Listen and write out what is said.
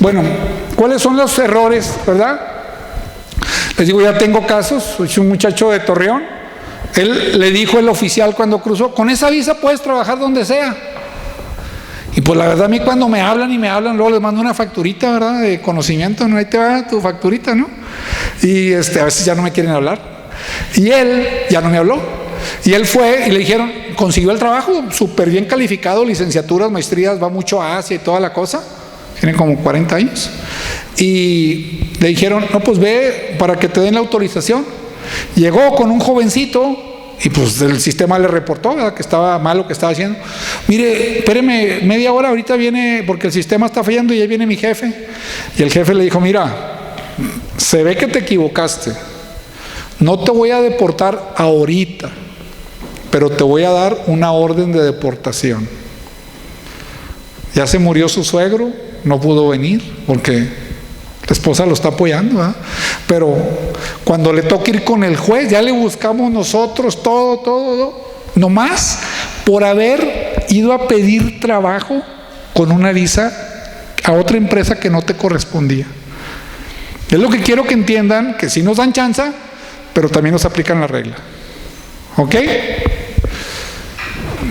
Bueno, ¿cuáles son los errores, verdad? Les digo, ya tengo casos, soy un muchacho de Torreón, él le dijo el oficial cuando cruzó, con esa visa puedes trabajar donde sea. Y pues la verdad a mí cuando me hablan y me hablan, luego les mando una facturita, ¿verdad? De conocimiento, ¿no? Ahí te va tu facturita, ¿no? Y este, a veces ya no me quieren hablar. Y él ya no me habló. Y él fue y le dijeron, consiguió el trabajo, súper bien calificado, licenciaturas, maestrías, va mucho a Asia y toda la cosa. Tiene como 40 años. Y le dijeron, no, pues ve para que te den la autorización. Llegó con un jovencito y pues el sistema le reportó que estaba mal lo que estaba haciendo. Mire, espéreme media hora, ahorita viene, porque el sistema está fallando y ahí viene mi jefe. Y el jefe le dijo, mira, se ve que te equivocaste. No te voy a deportar ahorita, pero te voy a dar una orden de deportación. Ya se murió su suegro, no pudo venir porque la esposa lo está apoyando, pero cuando le toca ir con el juez, ya le buscamos nosotros todo, todo, todo, nomás por haber ido a pedir trabajo con una visa a otra empresa que no te correspondía. Es lo que quiero que entiendan, que si nos dan chance, pero también nos aplican la regla. ¿Ok?